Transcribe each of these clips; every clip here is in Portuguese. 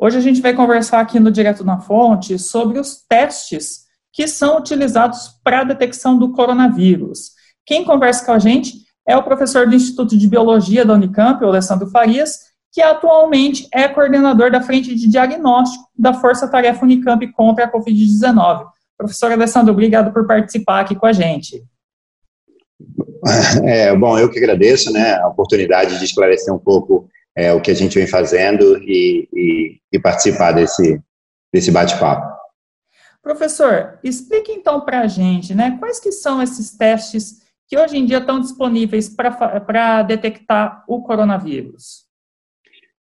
Hoje a gente vai conversar aqui no Direto na Fonte sobre os testes que são utilizados para a detecção do coronavírus. Quem conversa com a gente é o professor do Instituto de Biologia da Unicamp, o Alessandro Farias, que atualmente é coordenador da frente de diagnóstico da Força Tarefa Unicamp contra a Covid-19. Professor Alessandro, obrigado por participar aqui com a gente. É, bom, eu que agradeço né, a oportunidade de esclarecer um pouco é, o que a gente vem fazendo e, e, e participar desse, desse bate-papo. Professor, explique então para a gente, né, quais que são esses testes que hoje em dia estão disponíveis para detectar o coronavírus?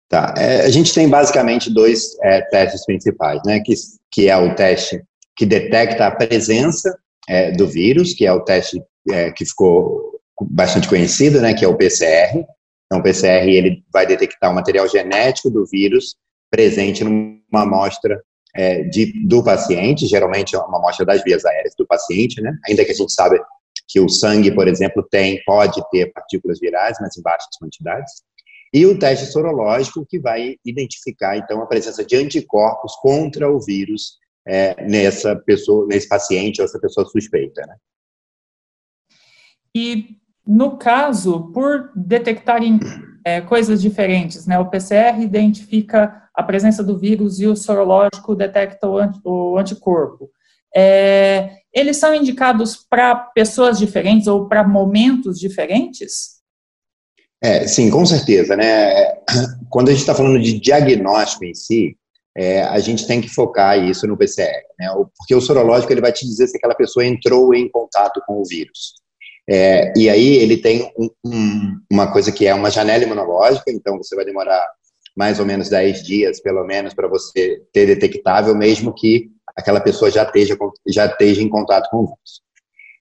Tá, é, a gente tem basicamente dois é, testes principais, né, que, que é o teste que detecta a presença é, do vírus, que é o teste é, que ficou bastante conhecido, né, que é o PCR, então, o PCR ele vai detectar o material genético do vírus presente numa amostra é, de, do paciente, geralmente é uma amostra das vias aéreas do paciente, né? Ainda que a gente sabe que o sangue, por exemplo, tem, pode ter partículas virais, mas em baixas quantidades. E o teste sorológico que vai identificar, então, a presença de anticorpos contra o vírus é, nessa pessoa, nesse paciente ou essa pessoa suspeita, né? E no caso, por detectarem é, coisas diferentes, né, o PCR identifica a presença do vírus e o sorológico detecta o, anti, o anticorpo. É, eles são indicados para pessoas diferentes ou para momentos diferentes? É, sim, com certeza, né? Quando a gente está falando de diagnóstico em si, é, a gente tem que focar isso no PCR, né? Porque o sorológico ele vai te dizer se aquela pessoa entrou em contato com o vírus. É, e aí ele tem um, um, uma coisa que é uma janela imunológica, então você vai demorar mais ou menos 10 dias, pelo menos, para você ter detectável, mesmo que aquela pessoa já esteja, já esteja em contato com o vírus.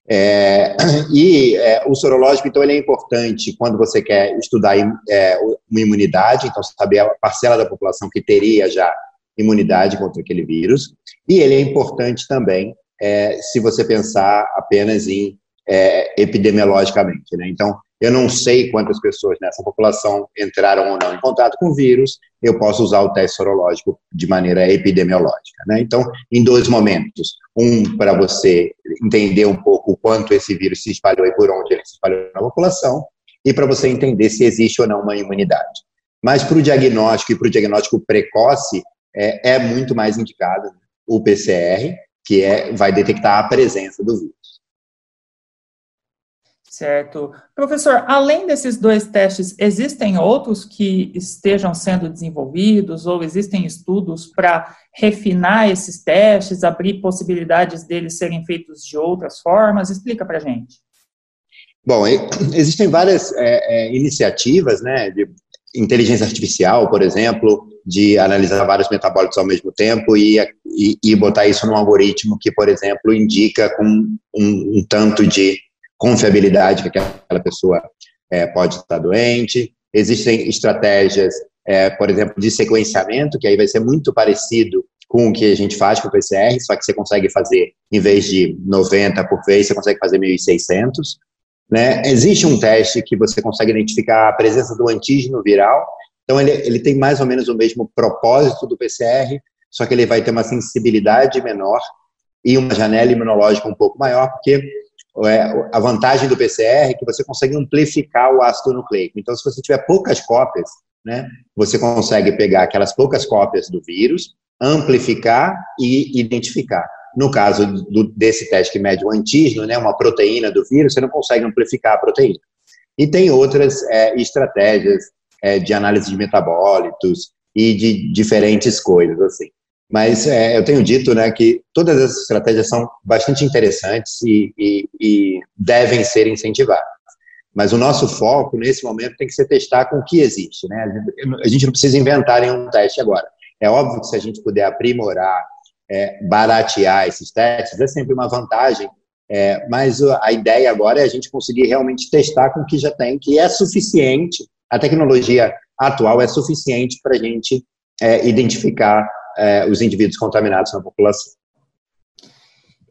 É, e é, o sorológico, então, ele é importante quando você quer estudar é, uma imunidade, então saber a parcela da população que teria já imunidade contra aquele vírus, e ele é importante também é, se você pensar apenas em é, epidemiologicamente. Né? Então, eu não sei quantas pessoas nessa população entraram ou não em contato com o vírus, eu posso usar o teste sorológico de maneira epidemiológica. Né? Então, em dois momentos. Um, para você entender um pouco o quanto esse vírus se espalhou e por onde ele se espalhou na população, e para você entender se existe ou não uma imunidade. Mas para o diagnóstico e para o diagnóstico precoce, é, é muito mais indicado o PCR, que é, vai detectar a presença do vírus. Certo. Professor, além desses dois testes, existem outros que estejam sendo desenvolvidos ou existem estudos para refinar esses testes, abrir possibilidades deles serem feitos de outras formas? Explica para a gente. Bom, existem várias é, é, iniciativas, né, de inteligência artificial, por exemplo, de analisar vários metabólitos ao mesmo tempo e, e, e botar isso num algoritmo que, por exemplo, indica com um, um tanto de confiabilidade que aquela pessoa é, pode estar doente. Existem estratégias, é, por exemplo, de sequenciamento, que aí vai ser muito parecido com o que a gente faz com o PCR, só que você consegue fazer, em vez de 90 por vez, você consegue fazer 1.600. Né? Existe um teste que você consegue identificar a presença do antígeno viral, então ele, ele tem mais ou menos o mesmo propósito do PCR, só que ele vai ter uma sensibilidade menor e uma janela imunológica um pouco maior, porque a vantagem do PCR é que você consegue amplificar o ácido nucleico. Então, se você tiver poucas cópias, né, você consegue pegar aquelas poucas cópias do vírus, amplificar e identificar. No caso do, desse teste que mede o antígeno, né, uma proteína do vírus, você não consegue amplificar a proteína. E tem outras é, estratégias é, de análise de metabólitos e de diferentes coisas, assim. Mas é, eu tenho dito né, que todas essas estratégias são bastante interessantes e, e, e, devem ser incentivadas. Mas o nosso foco, nesse momento, tem que ser testar com o que existe. Né? A gente não precisa inventar nenhum teste agora. É óbvio que se a gente puder aprimorar, é, baratear esses testes, é sempre uma vantagem. É, mas a ideia agora é a gente conseguir realmente testar com o que já tem, que é suficiente, a tecnologia atual é suficiente para a gente é, identificar é, os indivíduos contaminados na população.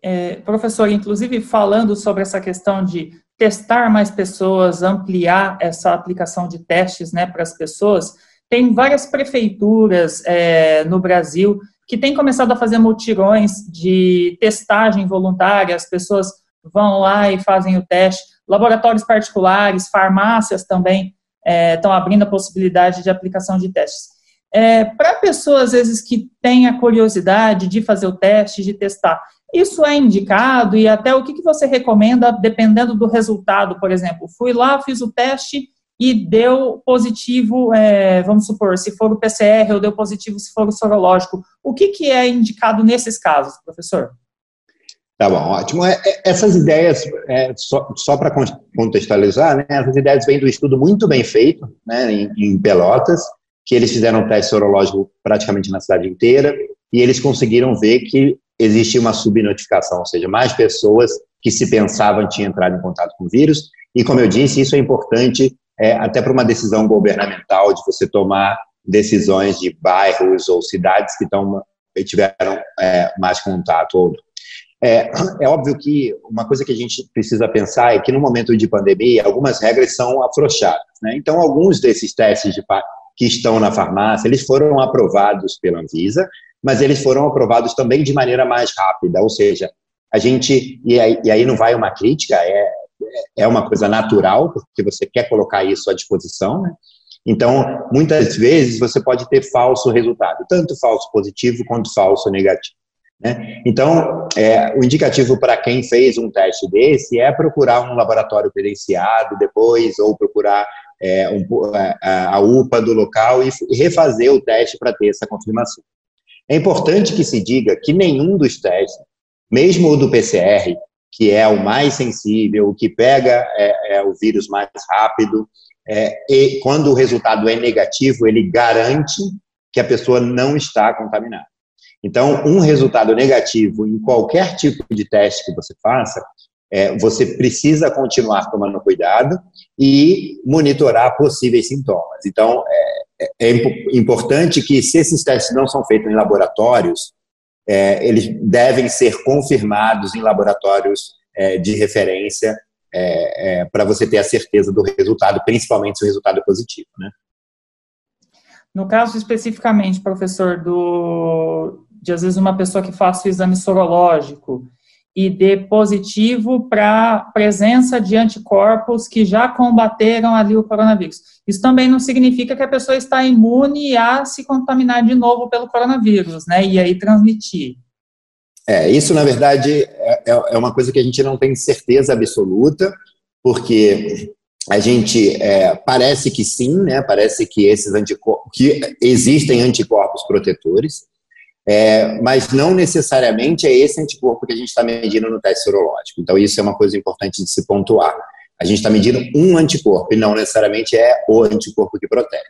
É, professor, inclusive falando sobre essa questão de testar mais pessoas, ampliar essa aplicação de testes né, para as pessoas, tem várias prefeituras é, no Brasil que têm começado a fazer mutirões de testagem voluntária, as pessoas vão lá e fazem o teste. Laboratórios particulares, farmácias também estão é, abrindo a possibilidade de aplicação de testes. É, Para pessoas, às vezes, que têm a curiosidade de fazer o teste, de testar, isso é indicado e até o que, que você recomenda, dependendo do resultado, por exemplo. Fui lá, fiz o teste e deu positivo, é, vamos supor, se for o PCR ou deu positivo se for o sorológico. O que, que é indicado nesses casos, professor? Tá bom, ótimo. É, é, essas ideias, é, só, só para contextualizar, né, essas ideias vêm do estudo muito bem feito né, em, em Pelotas, que eles fizeram um teste sorológico praticamente na cidade inteira, e eles conseguiram ver que existia uma subnotificação, ou seja, mais pessoas que se pensavam tinham entrado em contato com o vírus, e como eu disse, isso é importante é, até para uma decisão governamental de você tomar decisões de bairros ou cidades que tão, tiveram é, mais contato ou é, é, óbvio que uma coisa que a gente precisa pensar é que no momento de pandemia algumas regras são afrouxadas. Né? Então, alguns desses testes de, que estão na farmácia, eles foram aprovados pela Anvisa, mas eles foram aprovados também de maneira mais rápida, ou seja, a gente, e aí, e aí não vai uma crítica, é, é uma coisa natural, porque você quer colocar isso à disposição, né? Então, muitas vezes você pode ter falso resultado, tanto falso positivo quanto falso negativo. Né? Então, é, o indicativo para quem fez um teste desse é procurar um laboratório credenciado depois, ou procurar é, um, a, a UPA do local e refazer o teste para ter essa confirmação. É importante que se diga que nenhum dos testes, mesmo o do PCR, que é o mais sensível, o que pega é, é o vírus mais rápido, é, e quando o resultado é negativo, ele garante que a pessoa não está contaminada. Então, um resultado negativo em qualquer tipo de teste que você faça, é, você precisa continuar tomando cuidado e monitorar possíveis sintomas. Então, é, é, é importante que, se esses testes não são feitos em laboratórios, é, eles devem ser confirmados em laboratórios é, de referência é, para você ter a certeza do resultado, principalmente se o resultado é positivo, né? No caso especificamente, professor, do, de às vezes uma pessoa que faça o exame sorológico e dê positivo para presença de anticorpos que já combateram ali o coronavírus. Isso também não significa que a pessoa está imune a se contaminar de novo pelo coronavírus, né? E aí transmitir. É, isso na verdade é, é, é uma coisa que a gente não tem certeza absoluta, porque a gente é, parece que sim, né? Parece que esses anticorpos, que existem anticorpos protetores, é, mas não necessariamente é esse anticorpo que a gente está medindo no teste serológico. Então, isso é uma coisa importante de se pontuar. A gente está medindo um anticorpo e não necessariamente é o anticorpo que protege.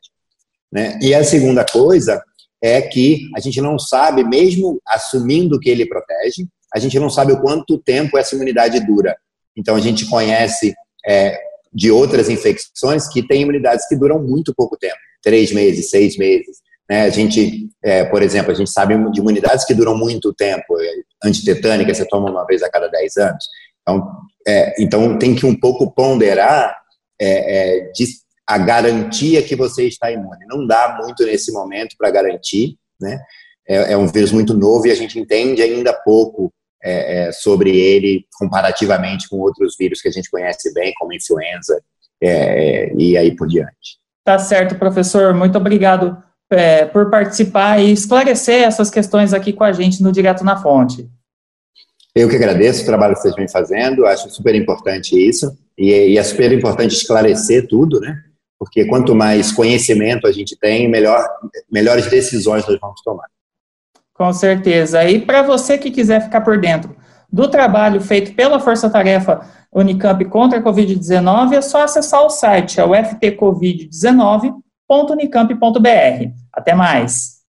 Né? E a segunda coisa é que a gente não sabe, mesmo assumindo que ele protege, a gente não sabe o quanto tempo essa imunidade dura. Então, a gente conhece é, de outras infecções que têm imunidades que duram muito pouco tempo três meses, seis meses. Né? A gente, é, por exemplo, a gente sabe de imunidades que duram muito tempo, é, antitetânica você toma uma vez a cada 10 anos. Então, é, então tem que um pouco ponderar é, é, a garantia que você está imune. Não dá muito nesse momento para garantir, né? É, é, um vírus muito novo e a gente entende ainda pouco é, é, sobre ele comparativamente com outros vírus que a gente conhece bem, como influenza e aí por diante. Tá certo, professor. Muito obrigado é, por participar e esclarecer essas questões aqui com a gente no Direto na Fonte. Eu que agradeço o trabalho que vocês vêm fazendo, acho super importante isso, e, e é super importante esclarecer tudo, né? Porque quanto mais conhecimento a gente tem, melhor, melhores decisões nós vamos tomar. Com certeza. E para você que quiser ficar por dentro do trabalho feito pela Força Tarefa Unicamp contra a Covid-19, é só acessar o site, é o www.unicamp.br. Até mais!